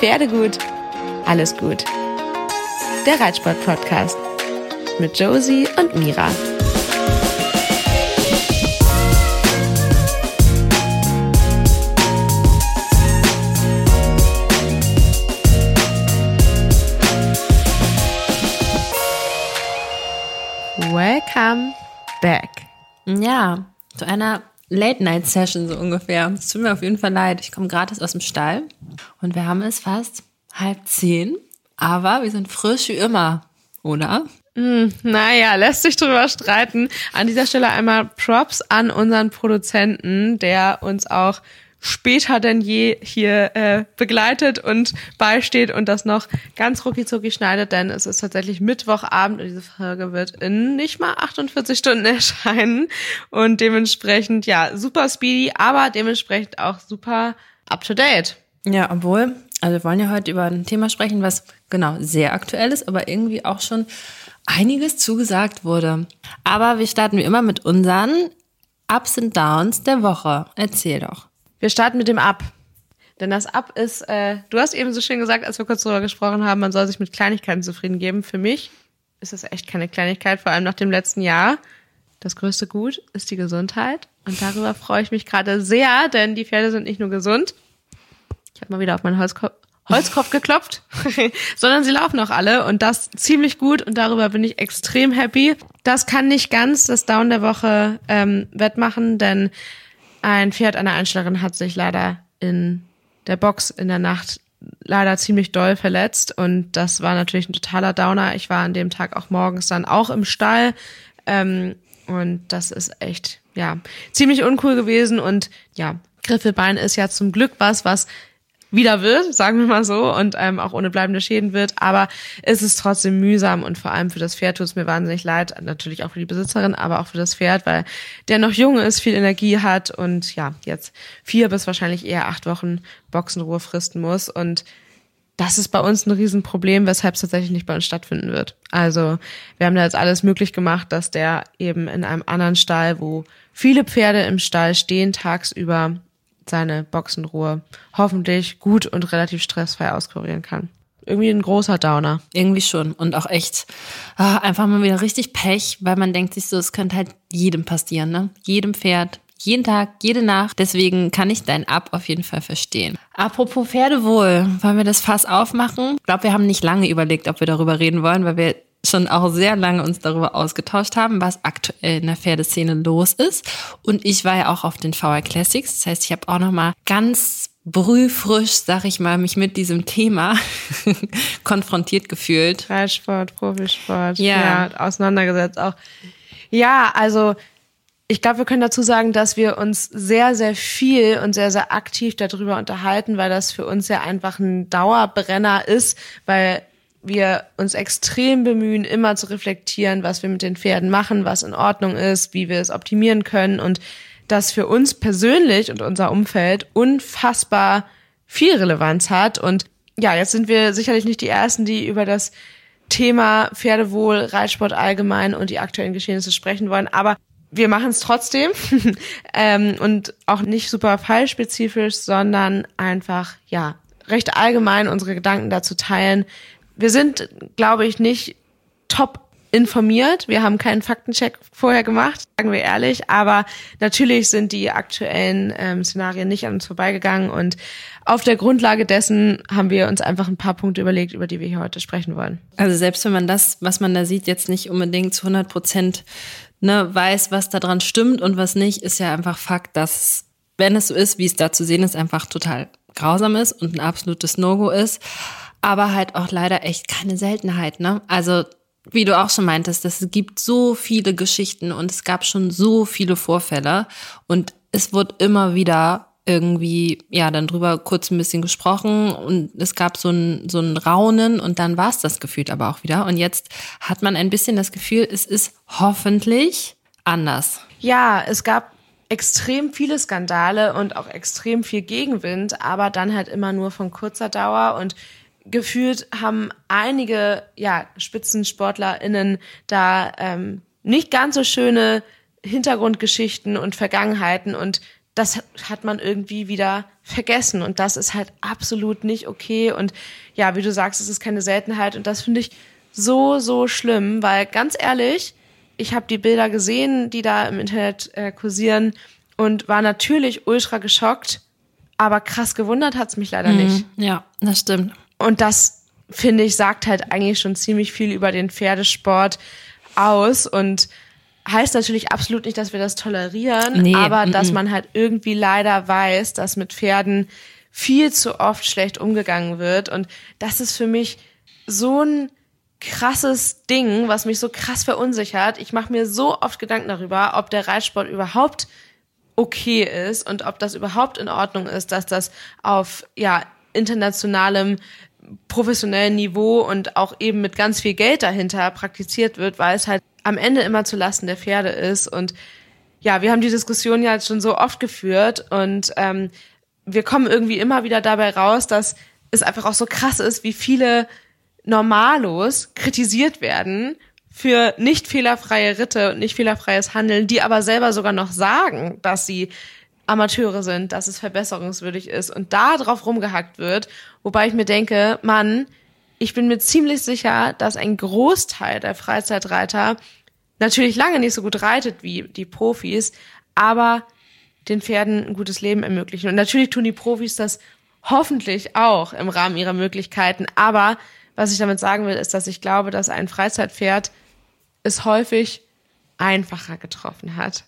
Pferdegut, alles gut. Der Reitsport-Podcast mit Josie und Mira. Welcome back. Ja, zu einer Late-Night-Session so ungefähr. Es tut mir auf jeden Fall leid. Ich komme gratis aus dem Stall und wir haben es fast halb zehn, aber wir sind frisch wie immer, oder? Mm, naja, lässt sich drüber streiten. An dieser Stelle einmal Props an unseren Produzenten, der uns auch später denn je hier äh, begleitet und beisteht und das noch ganz rucki schneidet, denn es ist tatsächlich Mittwochabend und diese Folge wird in nicht mal 48 Stunden erscheinen und dementsprechend ja super speedy, aber dementsprechend auch super up to date. Ja, obwohl, also wir wollen ja heute über ein Thema sprechen, was genau sehr aktuell ist, aber irgendwie auch schon einiges zugesagt wurde. Aber wir starten wie immer mit unseren Ups und Downs der Woche. Erzähl doch. Wir starten mit dem Ab. Denn das Ab ist, äh, du hast eben so schön gesagt, als wir kurz darüber gesprochen haben, man soll sich mit Kleinigkeiten zufrieden geben. Für mich ist das echt keine Kleinigkeit, vor allem nach dem letzten Jahr. Das größte Gut ist die Gesundheit. Und darüber freue ich mich gerade sehr, denn die Pferde sind nicht nur gesund. Ich habe mal wieder auf meinen Holzkopf, Holzkopf geklopft, sondern sie laufen auch alle und das ziemlich gut und darüber bin ich extrem happy. Das kann nicht ganz das Down der Woche ähm, wettmachen, denn ein Pferd einer Einstellerin hat sich leider in der Box in der Nacht leider ziemlich doll verletzt und das war natürlich ein totaler Downer. Ich war an dem Tag auch morgens dann auch im Stall ähm, und das ist echt ja ziemlich uncool gewesen und ja Griffelbein ist ja zum Glück was, was wieder wird, sagen wir mal so, und ähm, auch ohne bleibende Schäden wird. Aber es ist trotzdem mühsam und vor allem für das Pferd tut es mir wahnsinnig leid. Natürlich auch für die Besitzerin, aber auch für das Pferd, weil der noch jung ist, viel Energie hat und ja, jetzt vier bis wahrscheinlich eher acht Wochen Boxenruhe fristen muss. Und das ist bei uns ein Riesenproblem, weshalb es tatsächlich nicht bei uns stattfinden wird. Also wir haben da jetzt alles möglich gemacht, dass der eben in einem anderen Stall, wo viele Pferde im Stall stehen, tagsüber seine Boxenruhe hoffentlich gut und relativ stressfrei auskurieren kann. Irgendwie ein großer Downer. Irgendwie schon. Und auch echt ah, einfach mal wieder richtig Pech, weil man denkt sich so, es könnte halt jedem passieren, ne? Jedem Pferd, jeden Tag, jede Nacht. Deswegen kann ich dein Ab auf jeden Fall verstehen. Apropos Pferdewohl, wollen wir das Fass aufmachen? Ich glaube, wir haben nicht lange überlegt, ob wir darüber reden wollen, weil wir schon auch sehr lange uns darüber ausgetauscht haben, was aktuell in der Pferdeszene los ist. Und ich war ja auch auf den VR Classics. Das heißt, ich habe auch noch mal ganz brühfrisch, sag ich mal, mich mit diesem Thema konfrontiert gefühlt. Reitsport, Profisport, ja. ja, auseinandergesetzt auch. Ja, also ich glaube, wir können dazu sagen, dass wir uns sehr, sehr viel und sehr, sehr aktiv darüber unterhalten, weil das für uns ja einfach ein Dauerbrenner ist, weil wir uns extrem bemühen, immer zu reflektieren, was wir mit den Pferden machen, was in Ordnung ist, wie wir es optimieren können und das für uns persönlich und unser Umfeld unfassbar viel Relevanz hat. Und ja, jetzt sind wir sicherlich nicht die Ersten, die über das Thema Pferdewohl, Reitsport allgemein und die aktuellen Geschehnisse sprechen wollen, aber wir machen es trotzdem ähm, und auch nicht super fallspezifisch, sondern einfach ja recht allgemein unsere Gedanken dazu teilen, wir sind, glaube ich, nicht top informiert. Wir haben keinen Faktencheck vorher gemacht, sagen wir ehrlich. Aber natürlich sind die aktuellen ähm, Szenarien nicht an uns vorbeigegangen. Und auf der Grundlage dessen haben wir uns einfach ein paar Punkte überlegt, über die wir hier heute sprechen wollen. Also selbst wenn man das, was man da sieht, jetzt nicht unbedingt zu 100 Prozent ne, weiß, was da dran stimmt und was nicht, ist ja einfach Fakt, dass wenn es so ist, wie es da zu sehen ist, einfach total grausam ist und ein absolutes No-Go ist aber halt auch leider echt keine Seltenheit, ne? Also, wie du auch schon meintest, es gibt so viele Geschichten und es gab schon so viele Vorfälle und es wird immer wieder irgendwie, ja, dann drüber kurz ein bisschen gesprochen und es gab so ein, so ein Raunen und dann war es das gefühlt aber auch wieder. Und jetzt hat man ein bisschen das Gefühl, es ist hoffentlich anders. Ja, es gab extrem viele Skandale und auch extrem viel Gegenwind, aber dann halt immer nur von kurzer Dauer und gefühlt haben einige ja, SpitzensportlerInnen da ähm, nicht ganz so schöne Hintergrundgeschichten und Vergangenheiten und das hat man irgendwie wieder vergessen. Und das ist halt absolut nicht okay. Und ja, wie du sagst, es ist keine Seltenheit. Und das finde ich so, so schlimm, weil ganz ehrlich, ich habe die Bilder gesehen, die da im Internet äh, kursieren und war natürlich ultra geschockt, aber krass gewundert hat's mich leider Mhm. nicht. Ja, das stimmt. Und das, finde ich, sagt halt eigentlich schon ziemlich viel über den Pferdesport aus und heißt natürlich absolut nicht, dass wir das tolerieren, Nee, aber mm, dass mm. man halt irgendwie leider weiß, dass mit Pferden viel zu oft schlecht umgegangen wird. Und das ist für mich so ein krasses Ding, was mich so krass verunsichert. Ich mache mir so oft Gedanken darüber, ob der Reitsport überhaupt okay ist und ob das überhaupt in Ordnung ist, dass das auf ja internationalem professionellen Niveau und auch eben mit ganz viel Geld dahinter praktiziert wird, weil es halt am Ende immer zu Lasten der Pferde ist. Und ja, wir haben die Diskussion ja jetzt schon so oft geführt und ähm, wir kommen irgendwie immer wieder dabei raus, dass es einfach auch so krass ist, wie viele Normalos kritisiert werden für nicht fehlerfreie Ritte und nicht fehlerfreies Handeln, die aber selber sogar noch sagen, dass sie Amateure sind, dass es verbesserungswürdig ist und da drauf rumgehackt wird, wobei ich mir denke, Mann, ich bin mir ziemlich sicher, dass ein Großteil der Freizeitreiter natürlich lange nicht so gut reitet wie die Profis, aber den Pferden ein gutes Leben ermöglichen. Und natürlich tun die Profis das hoffentlich auch im Rahmen ihrer Möglichkeiten. Aber was ich damit sagen will, ist, dass ich glaube, dass ein Freizeitpferd es häufig einfacher getroffen hat.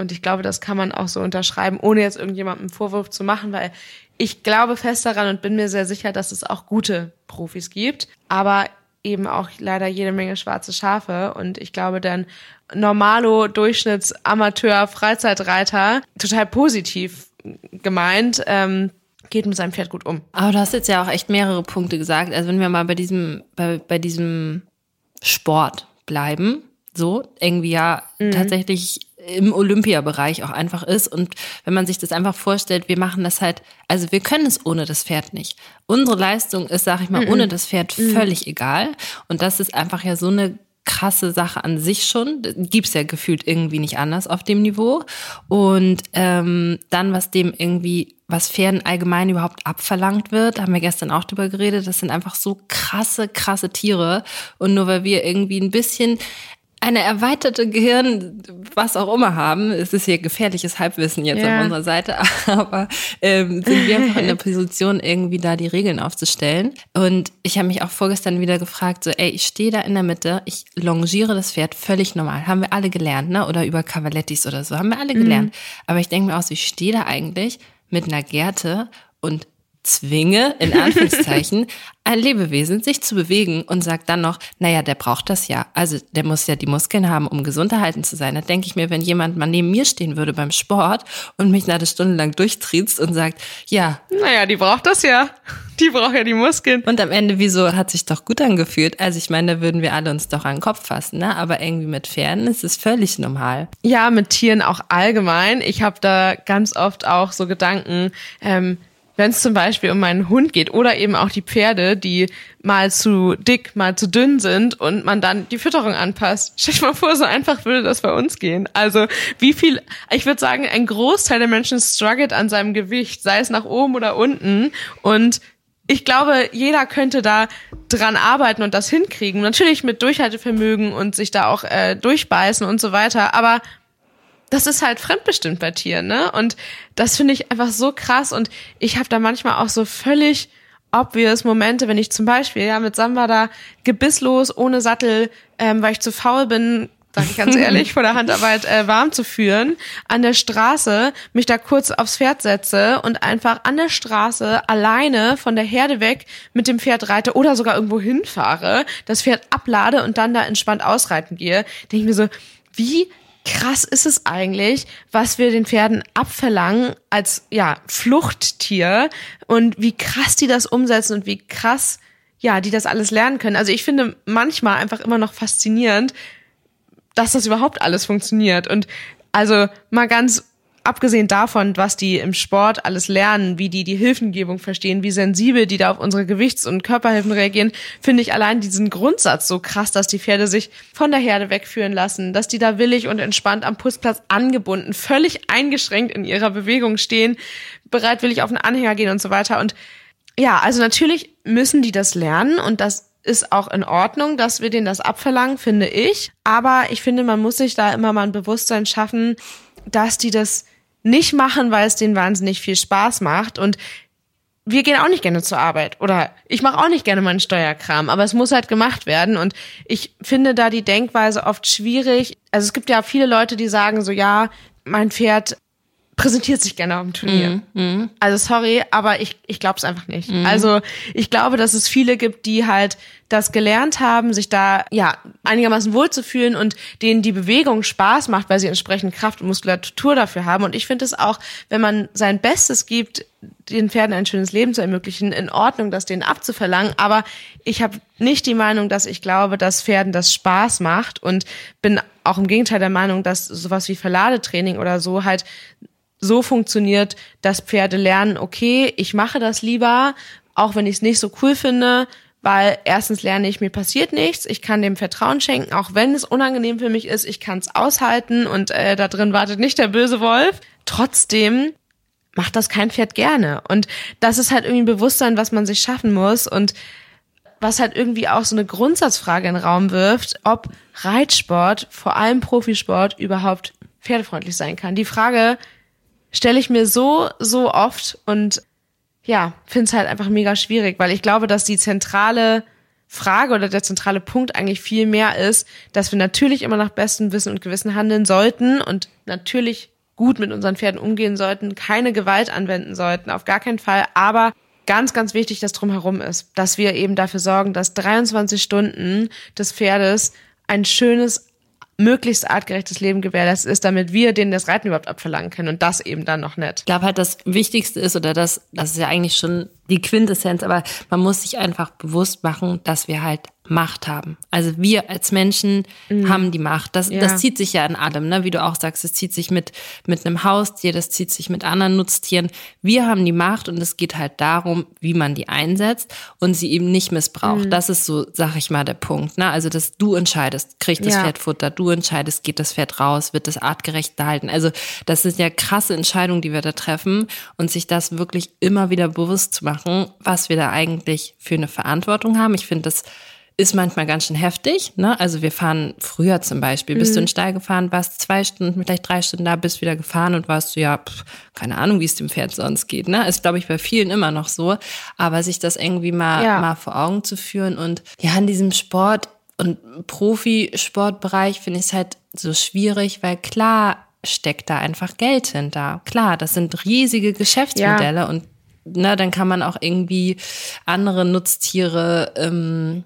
Und ich glaube, das kann man auch so unterschreiben, ohne jetzt irgendjemandem einen Vorwurf zu machen, weil ich glaube fest daran und bin mir sehr sicher, dass es auch gute Profis gibt, aber eben auch leider jede Menge schwarze Schafe. Und ich glaube, dann Normalo, Durchschnitts, Amateur, Freizeitreiter, total positiv gemeint, ähm, geht mit seinem Pferd gut um. Aber du hast jetzt ja auch echt mehrere Punkte gesagt. Also wenn wir mal bei diesem, bei, bei diesem Sport bleiben, so irgendwie ja tatsächlich im Olympiabereich auch einfach ist. Und wenn man sich das einfach vorstellt, wir machen das halt, also wir können es ohne das Pferd nicht. Unsere Leistung ist, sag ich mal, ohne das Pferd völlig egal. Und das ist einfach ja so eine krasse Sache an sich schon. Gibt's ja gefühlt irgendwie nicht anders auf dem Niveau. Und ähm, dann, was dem irgendwie, was Pferden allgemein überhaupt abverlangt wird, haben wir gestern auch drüber geredet, das sind einfach so krasse, krasse Tiere. Und nur weil wir irgendwie ein bisschen eine erweiterte Gehirn, was auch immer haben, es ist hier gefährliches Halbwissen jetzt Ja. auf unserer Seite, aber ähm, sind wir einfach in der Position, irgendwie da die Regeln aufzustellen. Und ich habe mich auch vorgestern wieder gefragt, so, ey, ich stehe da in der Mitte, ich longiere das Pferd völlig normal. Haben wir alle gelernt, ne? Oder über Cavalettis oder so, haben wir alle gelernt. Aber ich denke mir auch so, ich stehe da eigentlich mit einer Gerte und zwinge, in Anführungszeichen, ein Lebewesen sich zu bewegen und sagt dann noch, naja, der braucht das ja. Also der muss ja die Muskeln haben, um gesund erhalten zu sein. Da denke ich mir, wenn jemand mal neben mir stehen würde beim Sport und mich eine Stunde lang durchtriezt und sagt, ja, Naja, die braucht das ja. Die braucht ja die Muskeln. und am Ende, wieso hat sich doch gut angefühlt? Also ich meine, da würden wir alle uns doch an den Kopf fassen, ne? Aber irgendwie mit Pferden ist es völlig normal. Ja, mit Tieren auch allgemein. Ich habe da ganz oft auch so Gedanken, ähm, wenn es zum Beispiel um meinen Hund geht oder eben auch die Pferde, die mal zu dick, mal zu dünn sind und man dann die Fütterung anpasst. Stell dir mal vor, so einfach würde das bei uns gehen. Also wie viel, ich würde sagen, ein Großteil der Menschen struggelt an seinem Gewicht, sei es nach oben oder unten. Und ich glaube, jeder könnte da dran arbeiten und das hinkriegen. Natürlich mit Durchhaltevermögen und sich da auch äh, durchbeißen und so weiter. Aber das ist halt fremdbestimmt bei Tieren, ne? Und das finde ich einfach so krass. Und ich habe da manchmal auch so völlig obvious Momente, wenn ich zum Beispiel ja mit Samba da gebisslos, ohne Sattel, ähm, weil ich zu faul bin, sag ich ganz ehrlich, vor der Handarbeit äh, warm zu führen, an der Straße mich da kurz aufs Pferd setze und einfach an der Straße alleine von der Herde weg mit dem Pferd reite oder sogar irgendwo hinfahre, das Pferd ablade und dann da entspannt ausreiten gehe, denke ich mir so, wie krass ist es eigentlich, was wir den Pferden abverlangen als ja Fluchttier und wie krass die das umsetzen und wie krass ja die das alles lernen können. Also ich finde manchmal einfach immer noch faszinierend, dass das überhaupt alles funktioniert und also mal ganz abgesehen davon, was die im Sport alles lernen, wie die die Hilfengebung verstehen, wie sensibel die da auf unsere Gewichts- und Körperhilfen reagieren, finde ich allein diesen Grundsatz so krass, dass die Pferde sich von der Herde wegführen lassen, dass die da willig und entspannt am Putzplatz angebunden, völlig eingeschränkt in ihrer Bewegung stehen, bereitwillig auf den Anhänger gehen und so weiter. Und ja, also natürlich müssen die das lernen und das ist auch in Ordnung, dass wir denen das abverlangen, finde ich. Aber ich finde, man muss sich da immer mal ein Bewusstsein schaffen, dass die das nicht machen, weil es denen wahnsinnig viel Spaß macht. Und wir gehen auch nicht gerne zur Arbeit oder ich mache auch nicht gerne meinen Steuerkram, aber es muss halt gemacht werden und ich finde da die Denkweise oft schwierig. Also es gibt ja viele Leute, die sagen so, ja, mein Pferd präsentiert sich gerne dem Turnier. Mm, mm. Also sorry, aber ich, ich glaube es einfach nicht. Mm. Also ich glaube, dass es viele gibt, die halt das gelernt haben, sich da ja einigermaßen wohlzufühlen und denen die Bewegung Spaß macht, weil sie entsprechend Kraft und Muskulatur dafür haben. Und ich finde es auch, wenn man sein Bestes gibt, den Pferden ein schönes Leben zu ermöglichen, in Ordnung, das denen abzuverlangen. Aber ich habe nicht die Meinung, dass ich glaube, dass Pferden das Spaß macht und bin auch im Gegenteil der Meinung, dass sowas wie Verladetraining oder so halt so funktioniert, dass Pferde lernen, okay, ich mache das lieber, auch wenn ich es nicht so cool finde, weil erstens lerne ich, mir passiert nichts, ich kann dem Vertrauen schenken, auch wenn es unangenehm für mich ist, ich kann es aushalten und äh, da drin wartet nicht der böse Wolf. Trotzdem macht das kein Pferd gerne. Und das ist halt irgendwie ein Bewusstsein, was man sich schaffen muss und was halt irgendwie auch so eine Grundsatzfrage in den Raum wirft, ob Reitsport, vor allem Profisport, überhaupt pferdefreundlich sein kann. Die Frage stelle ich mir so, so oft und ja, finde es halt einfach mega schwierig, weil ich glaube, dass die zentrale Frage oder der zentrale Punkt eigentlich viel mehr ist, dass wir natürlich immer nach bestem Wissen und Gewissen handeln sollten und natürlich gut mit unseren Pferden umgehen sollten, keine Gewalt anwenden sollten, auf gar keinen Fall, aber ganz, ganz wichtig, dass drumherum ist, dass wir eben dafür sorgen, dass 23 Stunden des Pferdes ein schönes, möglichst artgerechtes Leben gewährleistet ist, damit wir denen das Reiten überhaupt abverlangen können und das eben dann noch nicht. Ich glaube halt, das Wichtigste ist, oder das, das ist ja eigentlich schon die Quintessenz, aber man muss sich einfach bewusst machen, dass wir halt Macht haben. Also wir als Menschen mhm. haben die Macht. Das, ja. das zieht sich ja in allem, ne? wie du auch sagst, es zieht sich mit, mit einem Haustier, das zieht sich mit anderen Nutztieren. Wir haben die Macht und es geht halt darum, wie man die einsetzt und sie eben nicht missbraucht. Mhm. Das ist so, sag ich mal, der Punkt. Ne? Also, dass du entscheidest, kriegt das ja. Pferd Futter, du entscheidest, geht das Pferd raus, wird das artgerecht gehalten. Also, das sind ja krasse Entscheidungen, die wir da treffen und sich das wirklich immer wieder bewusst zu machen, was wir da eigentlich für eine Verantwortung haben. Ich finde das ist manchmal ganz schön heftig. Ne? Also wir fahren früher zum Beispiel, bist mhm. du in den Stall gefahren, warst zwei Stunden, vielleicht drei Stunden da, bist wieder gefahren und warst du ja, pff, keine Ahnung, wie es dem Pferd sonst geht. Ne? Ist, glaube ich, bei vielen immer noch so. Aber sich das irgendwie mal, ja. mal vor Augen zu führen und ja, in diesem Sport und Profisportbereich finde ich es halt so schwierig, weil klar steckt da einfach Geld hinter. Klar, das sind riesige Geschäftsmodelle ja. und na, ne, dann kann man auch irgendwie andere Nutztiere ähm,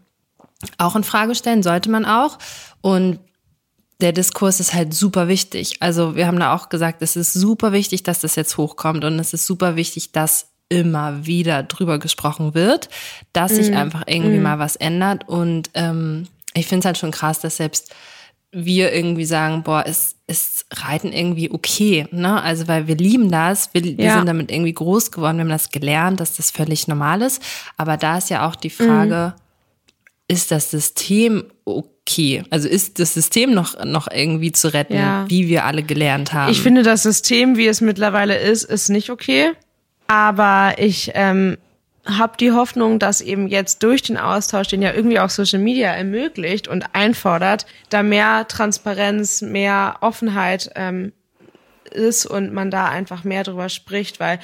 auch in Frage stellen, sollte man auch. Und der Diskurs ist halt super wichtig. Also wir haben da auch gesagt, es ist super wichtig, dass das jetzt hochkommt und es ist super wichtig, dass immer wieder drüber gesprochen wird, dass mm. sich mhm. einfach irgendwie mm. mal was ändert. Und ähm, ich finde es halt schon krass, dass selbst wir irgendwie sagen, boah, ist, ist Reiten irgendwie okay, ne? Also weil wir lieben das, wir, ja. wir sind damit irgendwie groß geworden, wir haben das gelernt, dass das völlig normal ist. Aber da ist ja auch die Frage, mm ist das System okay? Also ist das System noch, noch irgendwie zu retten, ja. wie wir alle gelernt haben? Ich finde, das System, wie es mittlerweile ist, ist nicht okay. Aber ich ähm, habe die Hoffnung, dass eben jetzt durch den Austausch, den ja irgendwie auch Social Media ermöglicht und einfordert, da mehr Transparenz, mehr Offenheit ähm, ist und man da einfach mehr drüber spricht, weil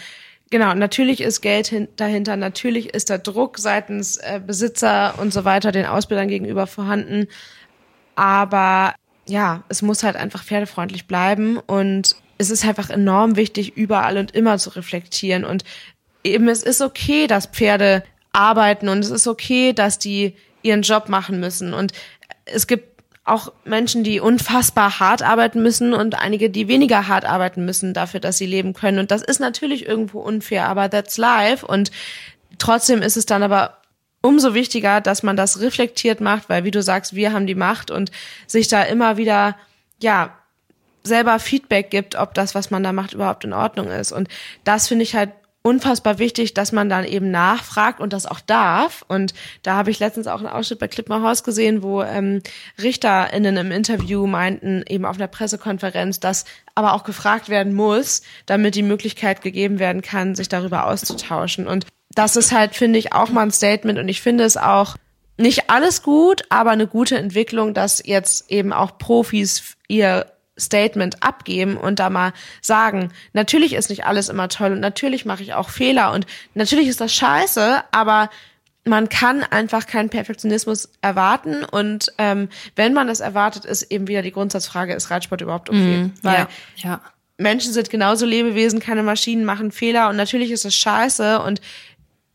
Genau, natürlich ist Geld dahinter, natürlich ist der Druck seitens äh, Besitzer und so weiter den Ausbildern gegenüber vorhanden. Aber ja, es muss halt einfach pferdefreundlich bleiben und es ist einfach enorm wichtig, überall und immer zu reflektieren. Und eben, es ist okay, dass Pferde arbeiten und es ist okay, dass die ihren Job machen müssen. Und es gibt auch Menschen, die unfassbar hart arbeiten müssen und einige, die weniger hart arbeiten müssen dafür, dass sie leben können. Und das ist natürlich irgendwo unfair, aber that's life. Und trotzdem ist es dann aber umso wichtiger, dass man das reflektiert macht, weil wie du sagst, wir haben die Macht und sich da immer wieder, ja, selber Feedback gibt, ob das, was man da macht, überhaupt in Ordnung ist. Und das finde ich halt unfassbar wichtig, dass man dann eben nachfragt und das auch darf. Und da habe ich letztens auch einen Ausschnitt bei Clipmar Haus gesehen, wo ähm, RichterInnen im Interview meinten, eben auf einer Pressekonferenz, dass aber auch gefragt werden muss, damit die Möglichkeit gegeben werden kann, sich darüber auszutauschen. Und das ist halt, finde ich, auch mal ein Statement. Und ich finde es auch nicht alles gut, aber eine gute Entwicklung, dass jetzt eben auch Profis ihr Statement abgeben und da mal sagen, natürlich ist nicht alles immer toll und natürlich mache ich auch Fehler und natürlich ist das scheiße, aber man kann einfach keinen Perfektionismus erwarten und ähm, wenn man das erwartet, ist eben wieder die Grundsatzfrage, ist Reitsport überhaupt okay? Mhm, Weil ja, ja. Menschen sind genauso Lebewesen, keine Maschinen machen Fehler und natürlich ist das scheiße und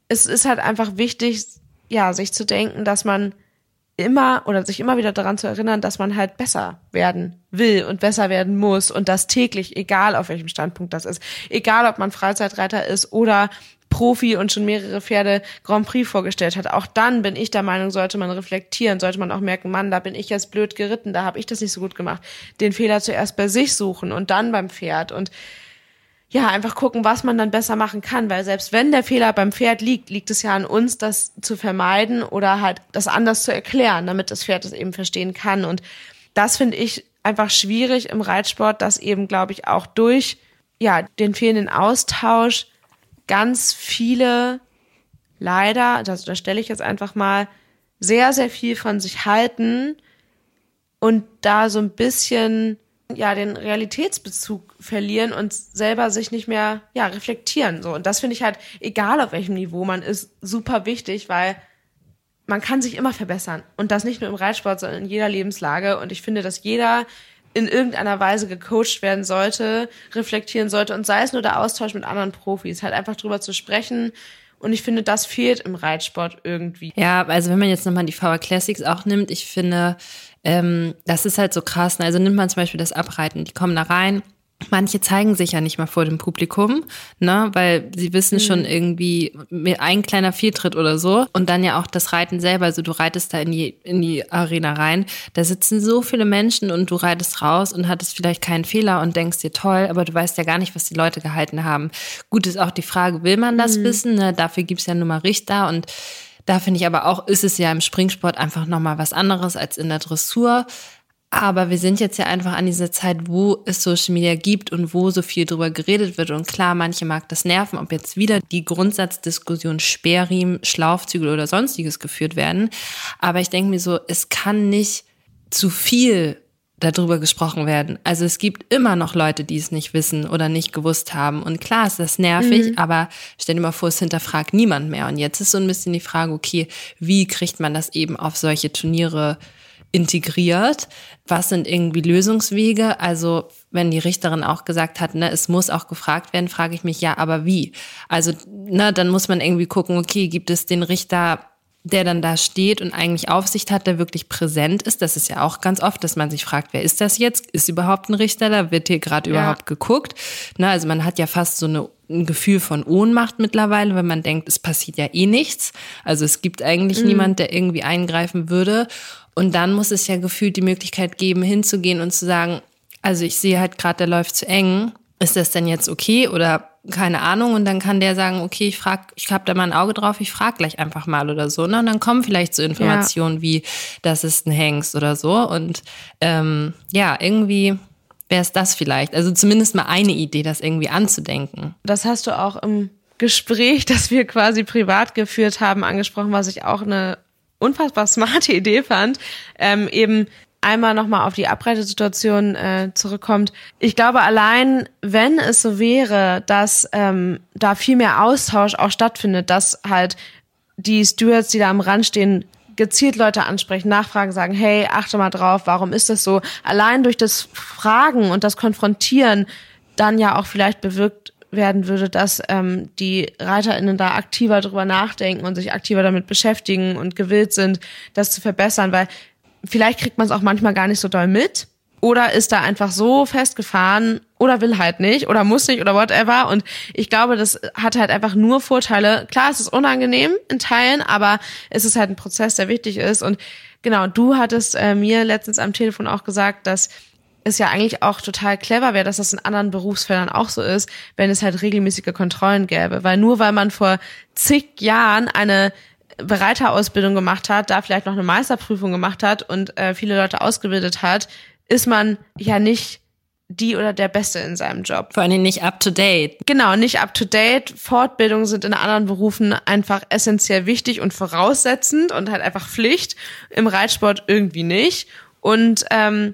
es ist halt einfach wichtig, ja, sich zu denken, dass man immer oder sich immer wieder daran zu erinnern, dass man halt besser werden will und besser werden muss und das täglich, egal auf welchem Standpunkt das ist, egal ob man Freizeitreiter ist oder Profi und schon mehrere Pferde Grand Prix vorgestellt hat. Auch dann bin ich der Meinung, sollte man reflektieren, sollte man auch merken, Mann, da bin ich jetzt blöd geritten, da habe ich das nicht so gut gemacht. Den Fehler zuerst bei sich suchen und dann beim Pferd und ja, einfach gucken, was man dann besser machen kann, weil selbst wenn der Fehler beim Pferd liegt, liegt es ja an uns, das zu vermeiden oder halt das anders zu erklären, damit das Pferd es eben verstehen kann. Und das finde ich einfach schwierig im Reitsport, dass eben, glaube ich, auch durch ja, den fehlenden Austausch ganz viele leider, das, stelle ich jetzt einfach mal, sehr, sehr viel von sich halten und da so ein bisschen ja den Realitätsbezug verlieren und selber sich nicht mehr ja reflektieren so. Und das finde ich halt egal auf welchem Niveau man ist super wichtig weil man kann sich immer verbessern. Und das nicht nur im Reitsport sondern in jeder Lebenslage. Und ich finde dass jeder in irgendeiner Weise gecoacht werden sollte reflektieren sollte. Und sei es nur der Austausch mit anderen Profis halt einfach drüber zu sprechen und ich finde, das fehlt im Reitsport irgendwie. Ja, also wenn man jetzt nochmal die VR Classics auch nimmt, ich finde, ähm, das ist halt so krass. Also nimmt man zum Beispiel das Abreiten, die kommen da rein. Manche zeigen sich ja nicht mal vor dem Publikum, ne, weil sie wissen mhm. schon irgendwie mit ein kleiner Fehltritt oder so und dann ja auch das Reiten selber. Also du reitest da in die in die Arena rein, da sitzen so viele Menschen und du reitest raus und hattest vielleicht keinen Fehler und denkst dir toll, aber du weißt ja gar nicht, was die Leute gehalten haben. Gut ist auch die Frage, will man das mhm. wissen? Ne? Dafür gibt's ja nur mal Richter und da finde ich aber auch, ist es ja im Springsport einfach nochmal was anderes als in der Dressur. Aber wir sind jetzt ja einfach an dieser Zeit, wo es Social Media gibt und wo so viel drüber geredet wird. Und klar, manche mag das nerven, ob jetzt wieder die Grundsatzdiskussion Sperrriemen, Schlaufzügel oder sonstiges geführt werden. Aber ich denke mir so, es kann nicht zu viel darüber gesprochen werden. Also es gibt immer noch Leute, die es nicht wissen oder nicht gewusst haben. Und klar ist das nervig, mhm. aber stell dir mal vor, es hinterfragt niemand mehr. Und jetzt ist so ein bisschen die Frage, okay, wie kriegt man das eben auf solche Turniere integriert? Was sind irgendwie Lösungswege? Also wenn die Richterin auch gesagt hat, ne, es muss auch gefragt werden, frage ich mich, ja, aber wie? Also, ne, dann muss man irgendwie gucken, okay, gibt es den Richter der dann da steht und eigentlich Aufsicht hat, der wirklich präsent ist. Das ist ja auch ganz oft, dass man sich fragt, wer ist das jetzt? Ist überhaupt ein Richter da? Wird hier gerade ja. überhaupt geguckt? Na, also man hat ja fast so eine, ein Gefühl von Ohnmacht mittlerweile, wenn man denkt, es passiert ja eh nichts. Also es gibt eigentlich mhm. niemand, der irgendwie eingreifen würde. Und dann muss es ja gefühlt die Möglichkeit geben, hinzugehen und zu sagen, also ich sehe halt gerade, der läuft zu eng. Ist das denn jetzt okay oder keine Ahnung und dann kann der sagen, okay, ich frag, ich habe da mal ein Auge drauf, ich frage gleich einfach mal oder so. Ne? Und dann kommen vielleicht so Informationen ja. wie, das ist ein Hengst oder so. Und ähm, ja, irgendwie wäre es das vielleicht. Also zumindest mal eine Idee, das irgendwie anzudenken. Das hast du auch im Gespräch, das wir quasi privat geführt haben, angesprochen, was ich auch eine unfassbar smarte Idee fand. Ähm, eben einmal nochmal auf die Abreitesituation äh, zurückkommt. Ich glaube, allein wenn es so wäre, dass ähm, da viel mehr Austausch auch stattfindet, dass halt die Stewards, die da am Rand stehen, gezielt Leute ansprechen, nachfragen, sagen, hey, achte mal drauf, warum ist das so? Allein durch das Fragen und das Konfrontieren dann ja auch vielleicht bewirkt werden würde, dass ähm, die ReiterInnen da aktiver drüber nachdenken und sich aktiver damit beschäftigen und gewillt sind, das zu verbessern, weil vielleicht kriegt man es auch manchmal gar nicht so doll mit oder ist da einfach so festgefahren oder will halt nicht oder muss nicht oder whatever. Und ich glaube, das hat halt einfach nur Vorteile. Klar, es ist unangenehm in Teilen, aber es ist halt ein Prozess, der wichtig ist. Und genau, du hattest äh, mir letztens am Telefon auch gesagt, dass es ja eigentlich auch total clever wäre, dass das in anderen Berufsfeldern auch so ist, wenn es halt regelmäßige Kontrollen gäbe. Weil nur weil man vor zig Jahren eine Bereiterausbildung gemacht hat, da vielleicht noch eine Meisterprüfung gemacht hat und äh, viele Leute ausgebildet hat, ist man ja nicht die oder der Beste in seinem Job. Vor allem nicht up to date. Genau, nicht up to date. Fortbildungen sind in anderen Berufen einfach essentiell wichtig und voraussetzend und halt einfach Pflicht. Im Reitsport irgendwie nicht. Und ähm,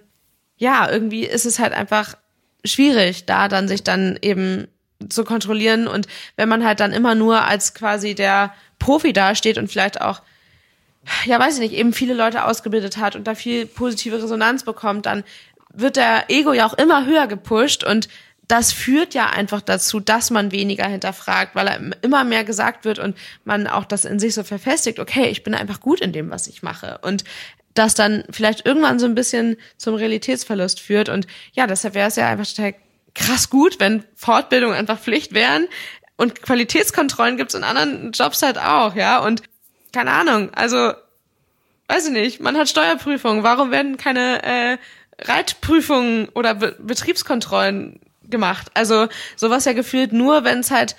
ja, irgendwie ist es halt einfach schwierig, da dann sich dann eben zu kontrollieren. Und wenn man halt dann immer nur als quasi der Profi dasteht und vielleicht auch ja, weiß ich nicht, eben viele Leute ausgebildet hat und da viel positive Resonanz bekommt, dann wird der Ego ja auch immer höher gepusht und das führt ja einfach dazu, dass man weniger hinterfragt, weil immer mehr gesagt wird und man auch das in sich so verfestigt, okay, ich bin einfach gut in dem, was ich mache. Und das dann vielleicht irgendwann so ein bisschen zum Realitätsverlust führt. Und ja, deshalb wäre es ja einfach total krass gut, wenn Fortbildung einfach Pflicht wären. Und Qualitätskontrollen gibt's in anderen Jobs halt auch, ja. Und keine Ahnung, also weiß ich nicht, man hat Steuerprüfungen, warum werden keine äh, Reitprüfungen oder Be Betriebskontrollen gemacht. Also sowas ja gefühlt nur, wenn es halt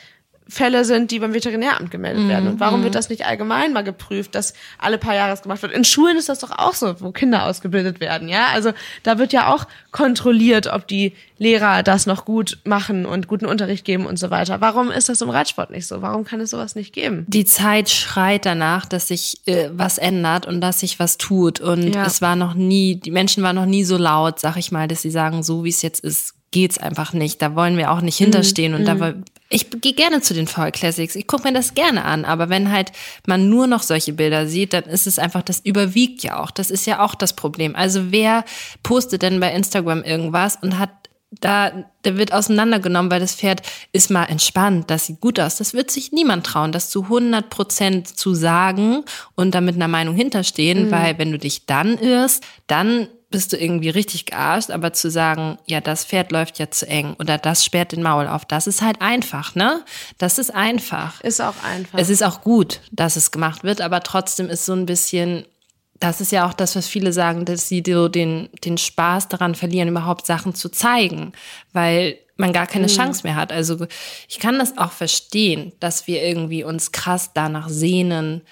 Fälle sind, die beim Veterinäramt gemeldet werden. Und warum wird das nicht allgemein mal geprüft, dass alle paar Jahre es gemacht wird? In Schulen ist das doch auch so, wo Kinder ausgebildet werden, ja? Also da wird ja auch kontrolliert, ob die Lehrer das noch gut machen und guten Unterricht geben und so weiter. Warum ist das im Reitsport nicht so? Warum kann es sowas nicht geben? Die Zeit schreit danach, dass sich äh, was ändert und dass sich was tut. Und ja. es war noch nie, die Menschen waren noch nie so laut, sag ich mal, dass sie sagen, so wie es jetzt ist, geht's einfach nicht. Da wollen wir auch nicht hinterstehen. Mm, und da ich gehe gerne zu den Fall Classics. Ich gucke mir das gerne an. Aber wenn halt man nur noch solche Bilder sieht, dann ist es einfach, das überwiegt ja auch. Das ist ja auch das Problem. Also wer postet denn bei Instagram irgendwas und hat da, der wird auseinandergenommen, weil das Pferd ist mal entspannt, das sieht gut aus. Das wird sich niemand trauen, das zu 100 Prozent zu sagen und da mit einer Meinung hinterstehen, mhm. weil wenn du dich dann irrst, dann bist du irgendwie richtig gearscht, aber zu sagen, ja, das Pferd läuft ja zu eng oder das sperrt den Maul auf, das ist halt einfach, ne? Das ist einfach. Ist auch einfach. Es ist auch gut, dass es gemacht wird, aber trotzdem ist so ein bisschen, das ist ja auch das, was viele sagen, dass sie so den, den Spaß daran verlieren, überhaupt Sachen zu zeigen, weil man gar keine mhm. Chance mehr hat. Also ich kann das auch verstehen, dass wir irgendwie uns krass danach sehnen,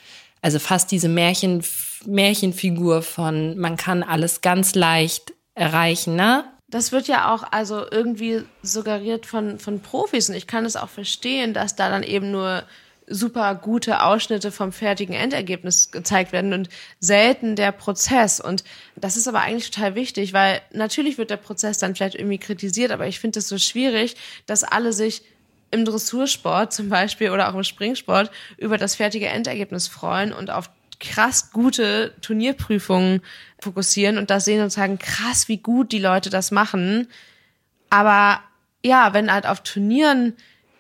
also fast diese Märchen Märchenfigur von man kann alles ganz leicht erreichen, ne? Das wird ja auch also irgendwie suggeriert von, von Profis und ich kann es auch verstehen, dass da dann eben nur super gute Ausschnitte vom fertigen Endergebnis gezeigt werden und selten der Prozess. Und das ist aber eigentlich total wichtig, weil natürlich wird der Prozess dann vielleicht irgendwie kritisiert, aber ich finde es so schwierig, dass alle sich im Dressursport zum Beispiel oder auch im Springsport über das fertige Endergebnis freuen und auf krass gute Turnierprüfungen fokussieren und das sehen und sagen, krass, wie gut die Leute das machen. Aber ja, wenn halt auf Turnieren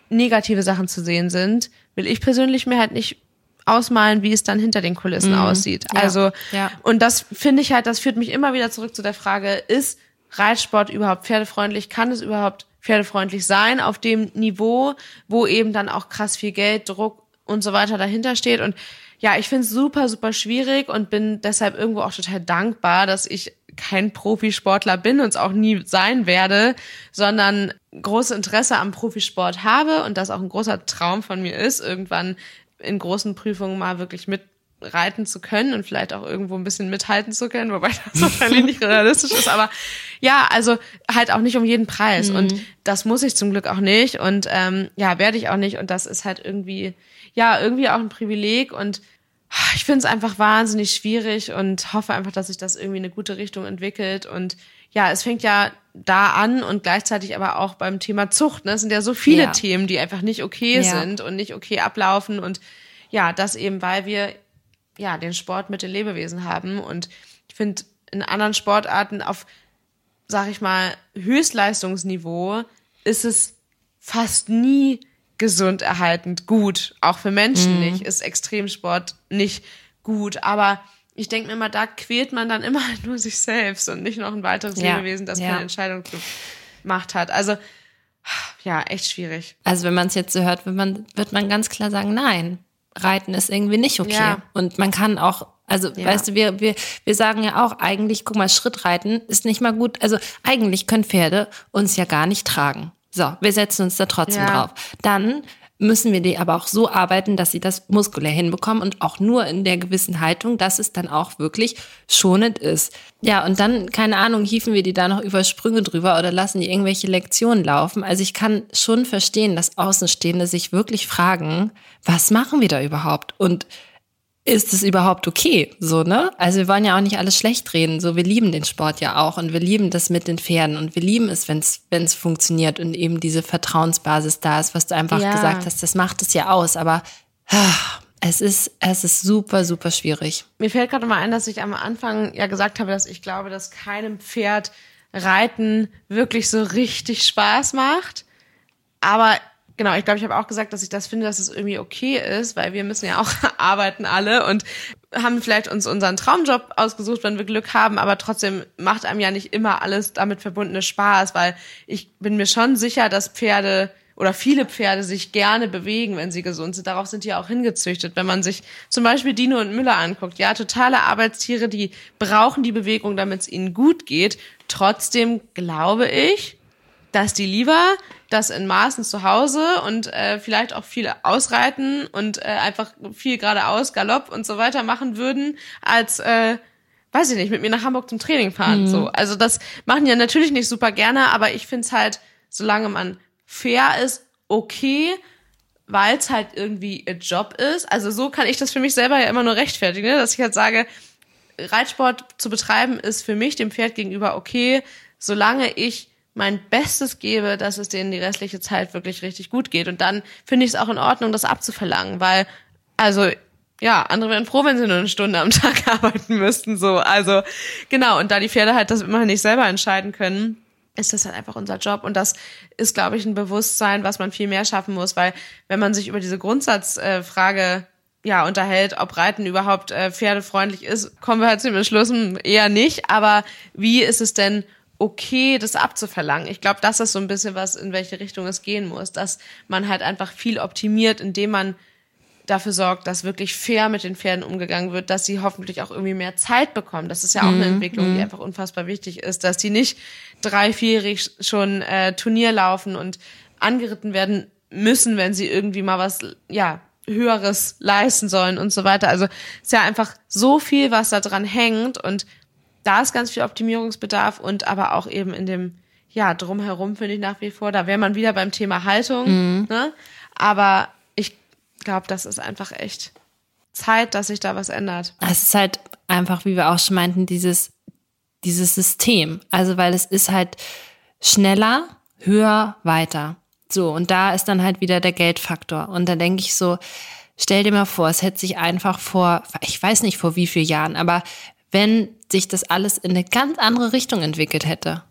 negative Sachen zu sehen sind, will ich persönlich mir halt nicht ausmalen, wie es dann hinter den Kulissen mhm. aussieht. Ja. Also, ja. und das finde ich halt, das führt mich immer wieder zurück zu der Frage, ist Reitsport überhaupt pferdefreundlich? Kann es überhaupt pferdefreundlich sein auf dem Niveau, wo eben dann auch krass viel Geld, Druck und so weiter dahinter steht? Und ja, ich finde es super, super schwierig und bin deshalb irgendwo auch total dankbar, dass ich kein Profisportler bin und es auch nie sein werde, sondern großes Interesse am Profisport habe und das auch ein großer Traum von mir ist, irgendwann in großen Prüfungen mal wirklich mitreiten zu können und vielleicht auch irgendwo ein bisschen mithalten zu können, wobei das wahrscheinlich nicht realistisch ist, aber ja, also halt auch nicht um jeden Preis mhm. und das muss ich zum Glück auch nicht und ähm, ja, werde ich auch nicht und das ist halt irgendwie ja, irgendwie auch ein Privileg und ich finde es einfach wahnsinnig schwierig und hoffe einfach, dass sich das irgendwie in eine gute Richtung entwickelt. Und ja, es fängt ja da an und gleichzeitig aber auch beim Thema Zucht. Ne? Es sind ja so viele ja. Themen, die einfach nicht okay ja. sind und nicht okay ablaufen. Und ja, das eben, weil wir ja den Sport mit den Lebewesen haben. Und ich finde, in anderen Sportarten auf, sag ich mal, Höchstleistungsniveau ist es fast nie gesund erhaltend gut. Auch für Menschen mhm. nicht, ist Extremsport nicht gut. Aber ich denke mir immer, da quält man dann immer nur sich selbst und nicht noch ein weiteres ja. Lebewesen, das ja. keine Entscheidung gemacht hat. Also ja, echt schwierig. Also wenn man es jetzt so hört, wird man, wird man ganz klar sagen, nein, Reiten ist irgendwie nicht okay. Ja. Und man kann auch Also, Ja. weißt du, wir, wir, wir sagen ja auch, eigentlich, guck mal, Schrittreiten ist nicht mal gut. Also, eigentlich können Pferde uns ja gar nicht tragen. So, wir setzen uns da trotzdem Ja. drauf. Dann müssen wir die aber auch so arbeiten, dass sie das muskulär hinbekommen und auch nur in der gewissen Haltung, dass es dann auch wirklich schonend ist. Ja, und dann, keine Ahnung, hieven wir die da noch über Sprünge drüber oder lassen die irgendwelche Lektionen laufen. Also ich kann schon verstehen, dass Außenstehende sich wirklich fragen, was machen wir da überhaupt? Und ist es überhaupt okay? So, ne? Also wir wollen ja auch nicht alles schlecht reden. So, wir lieben den Sport ja auch und wir lieben das mit den Pferden und wir lieben es, wenn es wenn es funktioniert und eben diese Vertrauensbasis da ist, was du einfach Ja. gesagt hast, das macht es ja aus. Aber ah, es ist es ist super super schwierig. Mir fällt gerade mal ein, dass ich am Anfang ja gesagt habe, dass ich glaube, dass keinem Pferd Reiten wirklich so richtig Spaß macht. Aber genau, ich glaube, ich habe auch gesagt, dass ich das finde, dass es irgendwie okay ist, weil wir müssen ja auch arbeiten alle und haben vielleicht uns unseren Traumjob ausgesucht, wenn wir Glück haben, aber trotzdem macht einem ja nicht immer alles damit verbundene Spaß, weil ich bin mir schon sicher, dass Pferde oder viele Pferde sich gerne bewegen, wenn sie gesund sind. Darauf sind die auch hingezüchtet. Wenn man sich zum Beispiel Dino und Müller anguckt, ja, totale Arbeitstiere, die brauchen die Bewegung, damit es ihnen gut geht. Trotzdem glaube ich, dass die lieber das in Maßen zu Hause und äh, vielleicht auch viel ausreiten und äh, einfach viel geradeaus, Galopp und so weiter machen würden, als äh, weiß ich nicht, mit mir nach Hamburg zum Training fahren. So. Also das machen ja natürlich nicht super gerne, aber ich find's halt, solange man fair ist, okay, weil es halt irgendwie ihr Job ist. Also so kann ich das für mich selber ja immer nur rechtfertigen, ne? dass ich halt sage, Reitsport zu betreiben ist für mich dem Pferd gegenüber okay, solange ich mein Bestes gebe, dass es denen die restliche Zeit wirklich richtig gut geht. Und dann finde ich es auch in Ordnung, das abzuverlangen, weil, also, ja, andere wären froh, wenn sie nur eine Stunde am Tag arbeiten müssten, so. Also, genau. Und da die Pferde halt das immer nicht selber entscheiden können, ist das halt einfach unser Job. Und das ist, glaube ich, ein Bewusstsein, was man viel mehr schaffen muss, weil wenn man sich über diese Grundsatzfrage Frage, ja, unterhält, ob Reiten überhaupt äh, pferdefreundlich ist, kommen wir halt zum Entschluss, hm, eher nicht. Aber wie ist es denn okay, das abzuverlangen? Ich glaube, das ist so ein bisschen was, in welche Richtung es gehen muss, dass man halt einfach viel optimiert, indem man dafür sorgt, dass wirklich fair mit den Pferden umgegangen wird, dass sie hoffentlich auch irgendwie mehr Zeit bekommen. Das ist ja auch eine Entwicklung, die einfach unfassbar wichtig ist, dass die nicht drei, vierjährig schon äh, Turnier laufen und angeritten werden müssen, wenn sie irgendwie mal was, ja, höheres leisten sollen und so weiter. Also ist ja einfach so viel, was da dran hängt und da ist ganz viel Optimierungsbedarf und aber auch eben in dem, ja, drumherum finde ich nach wie vor, da wäre man wieder beim Thema Haltung, ne? Aber ich glaube, das ist einfach echt Zeit, dass sich da was ändert. Es ist halt einfach, wie wir auch schon meinten, dieses, dieses System. Also, weil es ist halt schneller, höher, weiter. So, und da ist dann halt wieder der Geldfaktor. Und da denke ich so, stell dir mal vor, es hätte sich einfach vor, ich weiß nicht vor wie vielen Jahren, aber wenn sich das alles in eine ganz andere Richtung entwickelt hätte.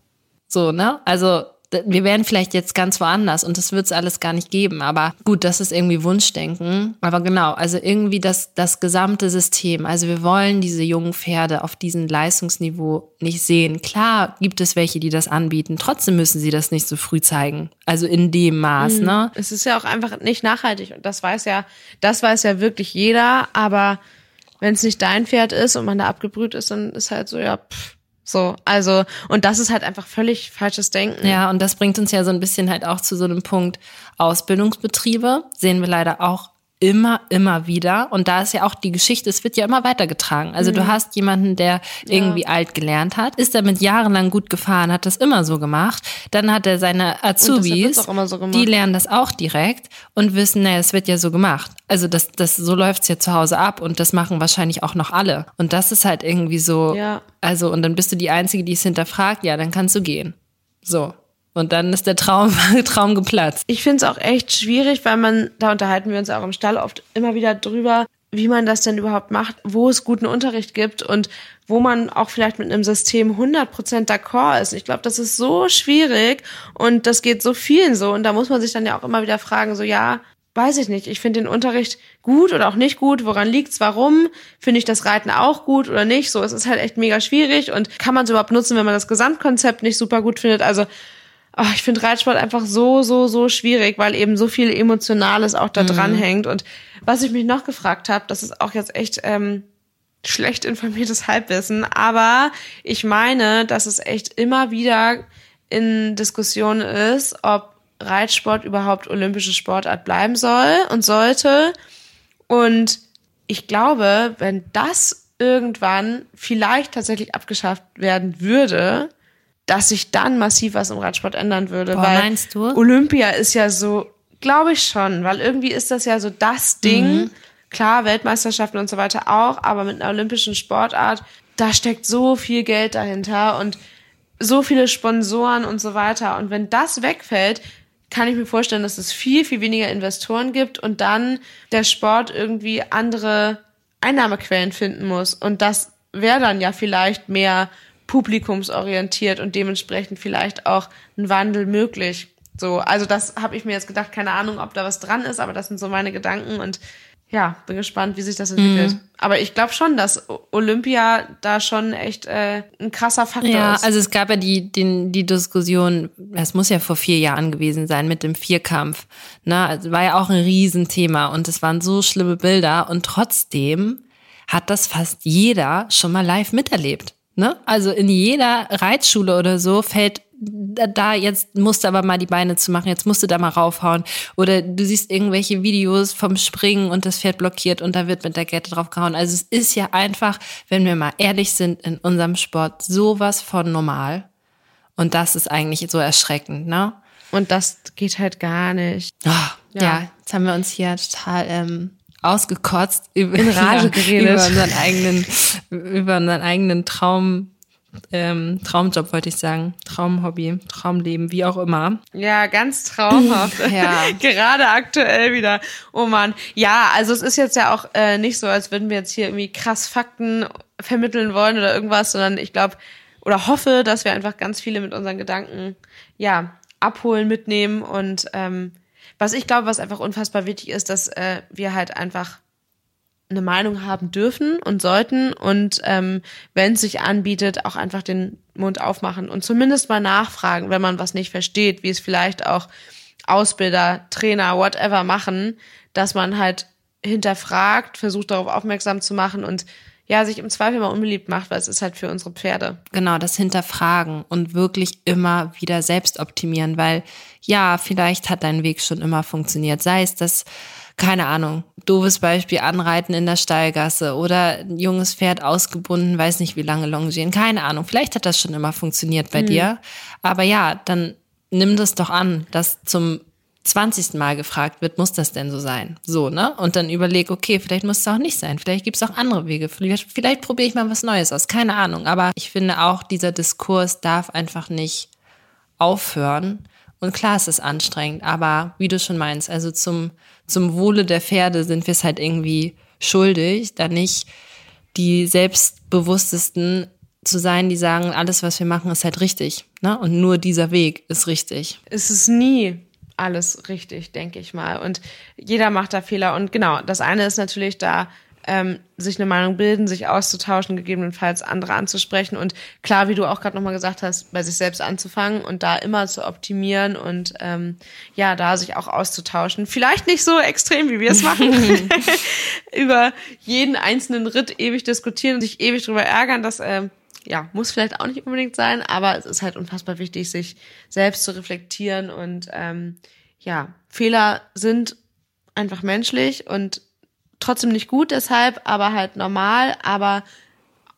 So, ne? Also, wir wären vielleicht jetzt ganz woanders und das wird es alles gar nicht geben. Aber gut, das ist irgendwie Wunschdenken. Aber genau, also irgendwie das, das gesamte System. Also wir wollen diese jungen Pferde auf diesem Leistungsniveau nicht sehen. Klar gibt es welche, die das anbieten. Trotzdem müssen sie das nicht so früh zeigen. Also in dem Maß, ne? Es ist ja auch einfach nicht nachhaltig und das weiß ja, das weiß ja wirklich jeder, aber wenn es nicht dein Pferd ist und man da abgebrüht ist, dann ist halt so, ja, pff, so, also, und das ist halt einfach völlig falsches Denken. Ja, und das bringt uns ja so ein bisschen halt auch zu so einem Punkt Ausbildungsbetriebe. Sehen wir leider auch immer, immer wieder. Und da ist ja auch die Geschichte, es wird ja immer weitergetragen. Also du hast jemanden, der irgendwie alt gelernt hat, ist damit jahrelang gut gefahren, hat das immer so gemacht. Dann hat er seine Azubis, so die lernen das auch direkt und wissen, naja, es wird ja so gemacht. Also das, das, so läuft's ja zu Hause ab und das machen wahrscheinlich auch noch alle. Und das ist halt irgendwie so, Ja. also, und dann bist du die Einzige, die es hinterfragt, ja, dann kannst du gehen. So. Und dann ist der Traum, Traum geplatzt. Ich finde es auch echt schwierig, weil man, da unterhalten wir uns auch im Stall oft immer wieder drüber, wie man das denn überhaupt macht, wo es guten Unterricht gibt und wo man auch vielleicht mit einem System 100% d'accord ist. Ich glaube, das ist so schwierig und das geht so vielen so. Und da muss man sich dann ja auch immer wieder fragen, so ja, weiß ich nicht, ich finde den Unterricht gut oder auch nicht gut, woran liegt's, warum, finde ich das Reiten auch gut oder nicht, so, es ist halt echt mega schwierig und kann man es überhaupt nutzen, wenn man das Gesamtkonzept nicht super gut findet, also Ach, ich finde Reitsport einfach so, so, so schwierig, weil eben so viel Emotionales auch da dran hängt. Und was ich mich noch gefragt habe, das ist auch jetzt echt, ähm, schlecht informiertes Halbwissen, aber ich meine, dass es echt immer wieder in Diskussion ist, ob Reitsport überhaupt olympische Sportart bleiben soll und sollte. Und ich glaube, wenn das irgendwann vielleicht tatsächlich abgeschafft werden würde, dass sich dann massiv was im Radsport ändern würde. Boah, weil meinst du? Olympia ist ja so, glaube ich schon, weil irgendwie ist das ja so das Ding. Mhm. Klar, Weltmeisterschaften und so weiter auch, aber mit einer olympischen Sportart, da steckt so viel Geld dahinter und so viele Sponsoren und so weiter. Und wenn das wegfällt, kann ich mir vorstellen, dass es viel, viel weniger Investoren gibt und dann der Sport irgendwie andere Einnahmequellen finden muss. Und das wäre dann ja vielleicht mehr publikumsorientiert und dementsprechend vielleicht auch ein Wandel möglich. So, also das habe ich mir jetzt gedacht, keine Ahnung, ob da was dran ist, aber das sind so meine Gedanken und ja, bin gespannt, wie sich das entwickelt. Mhm. Aber ich glaube schon, dass Olympia da schon echt äh, ein krasser Faktor Ja, ist. also es gab ja die, die, die Diskussion, das muss ja vor vier Jahren gewesen sein mit dem Vierkampf. Ne? Also war ja auch ein Riesenthema und es waren so schlimme Bilder und trotzdem hat das fast jeder schon mal live miterlebt. Ne? Also in jeder Reitschule oder so fällt da jetzt musst du aber mal die Beine zu machen, jetzt musst du da mal raufhauen. Oder du siehst irgendwelche Videos vom Springen und das Pferd blockiert und da wird mit der Kette drauf gehauen. Also es ist ja einfach, wenn wir mal ehrlich sind, in unserem Sport sowas von normal. Und das ist eigentlich so erschreckend, ne? und das geht halt gar nicht. Ah, ja. Ja. jetzt haben wir uns hier total ähm, ausgekotzt über, In Rage geredet. über unseren eigenen, über unseren eigenen Traum, ähm, Traumjob wollte ich sagen, Traumhobby, Traumleben, wie auch immer. Ja, ganz traumhaft. Ja. Gerade aktuell wieder. Oh man. Ja, also es ist jetzt ja auch äh, nicht so, als würden wir jetzt hier irgendwie krass Fakten vermitteln wollen oder irgendwas, sondern ich glaube oder hoffe, dass wir einfach ganz viele mit unseren Gedanken ja abholen, mitnehmen und ähm, was ich glaube, was einfach unfassbar wichtig ist, dass äh, wir halt einfach eine Meinung haben dürfen und sollten und ähm, wenn es sich anbietet, auch einfach den Mund aufmachen und zumindest mal nachfragen, wenn man was nicht versteht, wie es vielleicht auch Ausbilder, Trainer, whatever machen, dass man halt hinterfragt, versucht darauf aufmerksam zu machen und ja, sich im Zweifel mal unbeliebt macht, weil es ist halt für unsere Pferde. Genau, das Hinterfragen und wirklich immer wieder selbst optimieren, weil ja, vielleicht hat dein Weg schon immer funktioniert. Sei es das, keine Ahnung, doofes Beispiel, Anreiten in der Stallgasse oder ein junges Pferd ausgebunden, weiß nicht wie lange longieren, keine Ahnung. Vielleicht hat das schon immer funktioniert bei dir. Aber ja, dann nimm das doch an, dass zum 20. Mal gefragt wird, muss das denn so sein? So, ne? Und dann überleg, okay, vielleicht muss es auch nicht sein. Vielleicht gibt es auch andere Wege. Vielleicht, vielleicht probiere ich mal was Neues aus. Keine Ahnung. Aber ich finde auch, dieser Diskurs darf einfach nicht aufhören. Und klar, es ist anstrengend, aber wie du schon meinst, also zum, zum Wohle der Pferde sind wir es halt irgendwie schuldig, da nicht die selbstbewusstesten zu sein, die sagen, alles, was wir machen, ist halt richtig. Ne? Und nur dieser Weg ist richtig. Es ist nie alles richtig, denke ich mal. Und jeder macht da Fehler. Und genau, das eine ist natürlich da, ähm, sich eine Meinung bilden, sich auszutauschen, gegebenenfalls andere anzusprechen und klar, wie du auch gerade nochmal gesagt hast, bei sich selbst anzufangen und da immer zu optimieren und ähm, ja, da sich auch auszutauschen. Vielleicht nicht so extrem, wie wir es machen, über jeden einzelnen Ritt ewig diskutieren und sich ewig drüber ärgern, das ähm, ja, muss vielleicht auch nicht unbedingt sein, aber es ist halt unfassbar wichtig, sich selbst zu reflektieren und ähm, ja, Fehler sind einfach menschlich und trotzdem nicht gut deshalb, aber halt normal, aber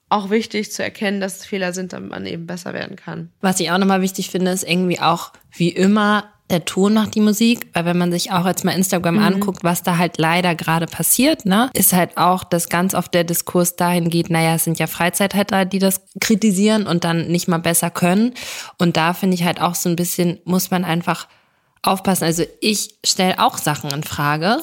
auch wichtig zu erkennen, dass es Fehler sind, damit man eben besser werden kann. Was ich auch nochmal wichtig finde, ist irgendwie auch, wie immer, der Ton macht die Musik, weil wenn man sich auch jetzt mal Instagram anguckt, was da halt leider gerade passiert, ne, ist halt auch, dass ganz oft der Diskurs dahin geht, naja, es sind ja Freizeithalter, die das kritisieren und dann nicht mal besser können. Und da finde ich halt auch so ein bisschen, muss man einfach aufpassen. Also ich stelle auch Sachen in Frage,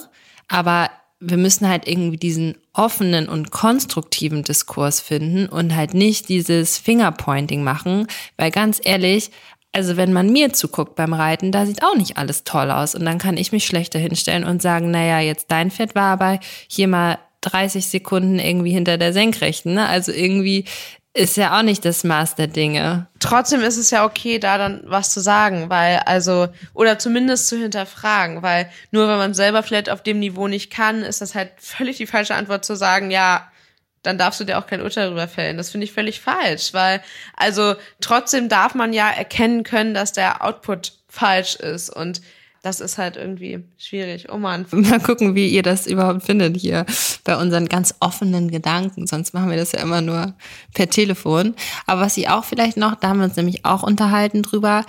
aber wir müssen halt irgendwie diesen offenen und konstruktiven Diskurs finden und halt nicht dieses Fingerpointing machen, weil ganz ehrlich, also wenn man mir zuguckt beim Reiten, da sieht auch nicht alles toll aus und dann kann ich mich schlechter hinstellen und sagen, naja, jetzt dein Pferd war aber hier mal 30 Sekunden irgendwie hinter der Senkrechten, ne? Also irgendwie ist ja auch nicht das Maß der Dinge. Trotzdem ist es ja okay, da dann was zu sagen, weil also oder zumindest zu hinterfragen, weil nur wenn man selber vielleicht auf dem Niveau nicht kann, ist das halt völlig die falsche Antwort zu sagen, ja, dann darfst du dir auch kein Urteil darüber fällen. Das finde ich völlig falsch, weil also trotzdem darf man ja erkennen können, dass der Output falsch ist und das ist halt irgendwie schwierig. Oh man. Mal gucken, wie ihr das überhaupt findet hier bei unseren ganz offenen Gedanken. Sonst machen wir das ja immer nur per Telefon. Aber was ich auch vielleicht noch, da haben wir uns nämlich auch unterhalten drüber.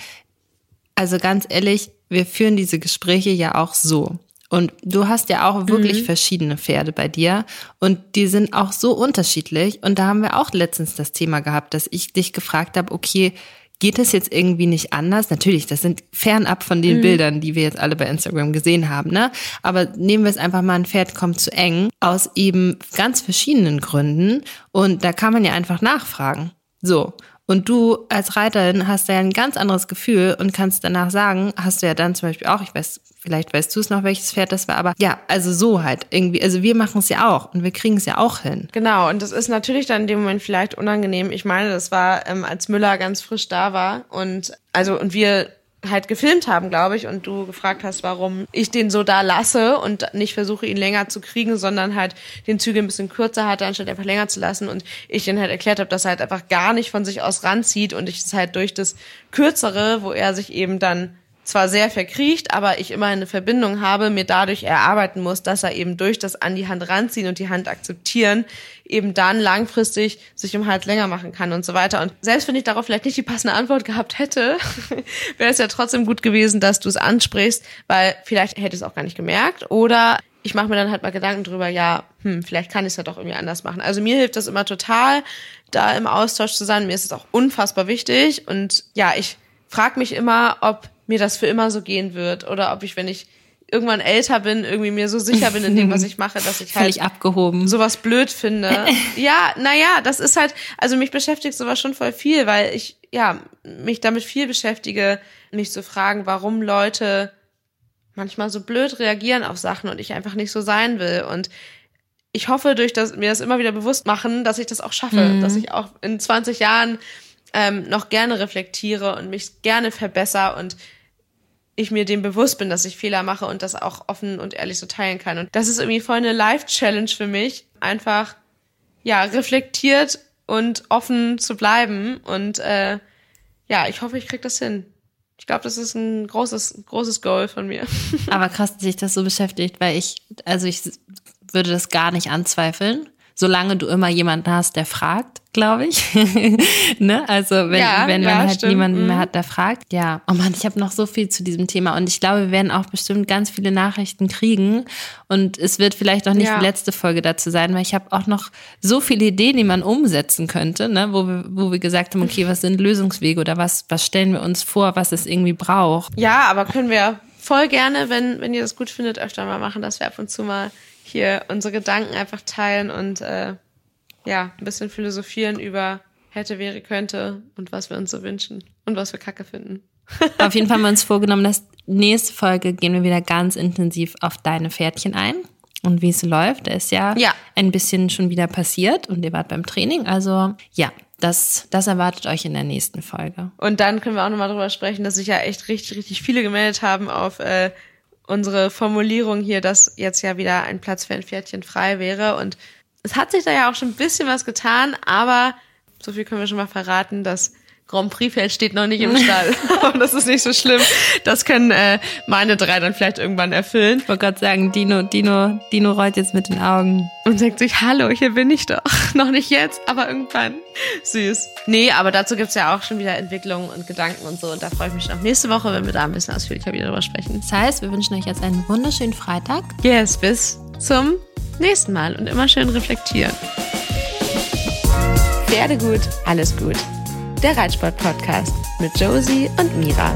Also ganz ehrlich, wir führen diese Gespräche ja auch so. Und du hast ja auch wirklich mhm. verschiedene Pferde bei dir und die sind auch so unterschiedlich. Und da haben wir auch letztens das Thema gehabt, dass ich dich gefragt habe, okay, geht es jetzt irgendwie nicht anders? Natürlich, das sind fernab von den mhm. Bildern, die wir jetzt alle bei Instagram gesehen haben, ne? Aber nehmen wir es einfach mal, ein Pferd kommt zu eng aus eben ganz verschiedenen Gründen und da kann man ja einfach nachfragen. So. Und du als Reiterin hast ja ein ganz anderes Gefühl und kannst danach sagen, hast du ja dann zum Beispiel auch, ich weiß, vielleicht weißt du es noch, welches Pferd das war, aber ja, also so halt irgendwie. Also wir machen es ja auch und wir kriegen es ja auch hin. Genau, und das ist natürlich dann in dem Moment vielleicht unangenehm. Ich meine, das war, ähm, als Müller ganz frisch da war und also und wir halt gefilmt haben, glaube ich, und du gefragt hast, warum ich den so da lasse und nicht versuche, ihn länger zu kriegen, sondern halt den Zügel ein bisschen kürzer hatte, anstatt einfach länger zu lassen. Und ich den halt erklärt habe, dass er halt einfach gar nicht von sich aus ranzieht und ich es halt durch das Kürzere, wo er sich eben dann zwar sehr verkriecht, aber ich immer eine Verbindung habe, mir dadurch erarbeiten muss, dass er eben durch das an die Hand ranziehen und die Hand akzeptieren, eben dann langfristig sich um Hals länger machen kann und so weiter. Und selbst wenn ich darauf vielleicht nicht die passende Antwort gehabt hätte, wäre es ja trotzdem gut gewesen, dass du es ansprichst, weil vielleicht hätte es auch gar nicht gemerkt oder ich mache mir dann halt mal Gedanken drüber, ja, hm, vielleicht kann ich es ja doch irgendwie anders machen. Also mir hilft das immer total, da im Austausch zu sein. Mir ist es auch unfassbar wichtig und ja, ich frage mich immer, ob mir das für immer so gehen wird oder ob ich, wenn ich irgendwann älter bin, irgendwie mir so sicher bin in dem, was ich mache, dass ich halt abgehoben. sowas blöd finde. ja, naja, das ist halt, also mich beschäftigt sowas schon voll viel, weil ich, ja, mich damit viel beschäftige, mich zu fragen, warum Leute manchmal so blöd reagieren auf Sachen und ich einfach nicht so sein will. Und ich hoffe, durch das, mir das immer wieder bewusst machen, dass ich das auch schaffe, mhm. dass ich auch in 20 Jahren ähm, noch gerne reflektiere und mich gerne verbessere und ich mir dem bewusst bin, dass ich Fehler mache und das auch offen und ehrlich so teilen kann. Und das ist irgendwie voll eine Life-Challenge für mich, einfach ja reflektiert und offen zu bleiben. Und äh, ja, ich hoffe, ich krieg das hin. Ich glaube, das ist ein großes, großes Goal von mir. Aber krass, dass sich das so beschäftigt, weil ich, also ich würde das gar nicht anzweifeln solange du immer jemanden hast, der fragt, glaube ich. ne? Also wenn, ja, wenn man ja, halt stimmt. niemanden mehr hat, der fragt. Ja, oh Mann, ich habe noch so viel zu diesem Thema und ich glaube, wir werden auch bestimmt ganz viele Nachrichten kriegen und es wird vielleicht auch nicht ja. die letzte Folge dazu sein, weil ich habe auch noch so viele Ideen, die man umsetzen könnte, ne? wo, wir, wo wir gesagt haben, okay, was sind Lösungswege oder was, was stellen wir uns vor, was es irgendwie braucht. Ja, aber können wir voll gerne, wenn, wenn ihr das gut findet, öfter mal machen, dass wir ab und zu mal hier unsere Gedanken einfach teilen und äh, ja, ein bisschen philosophieren über hätte, wäre, könnte und was wir uns so wünschen und was wir kacke finden. auf jeden Fall haben wir uns vorgenommen, dass nächste Folge gehen wir wieder ganz intensiv auf deine Pferdchen ein und wie es läuft. Da ist ja, ja ein bisschen schon wieder passiert und ihr wart beim Training. Also ja, das, das erwartet euch in der nächsten Folge. Und dann können wir auch nochmal drüber sprechen, dass sich ja echt richtig, richtig viele gemeldet haben auf äh, unsere Formulierung hier, dass jetzt ja wieder ein Platz für ein Pferdchen frei wäre. Und es hat sich da ja auch schon ein bisschen was getan, aber so viel können wir schon mal verraten, dass Grand Prix-Feld steht noch nicht im Stall. Aber das ist nicht so schlimm. Das können äh, meine drei dann vielleicht irgendwann erfüllen. Ich wollte gerade sagen, Dino, Dino, Dino rollt jetzt mit den Augen. Und denkt sich, hallo, hier bin ich doch. noch nicht jetzt, aber irgendwann. Süß. Nee, aber dazu gibt's ja auch schon wieder Entwicklungen und Gedanken und so. Und da freue ich mich schon auf nächste Woche, wenn wir da ein bisschen ausführlicher wieder drüber sprechen. Das heißt, wir wünschen euch jetzt einen wunderschönen Freitag. Yes, bis zum nächsten Mal und immer schön reflektieren. Pferde gut, alles gut der Reitsport-Podcast mit Josie und Mira.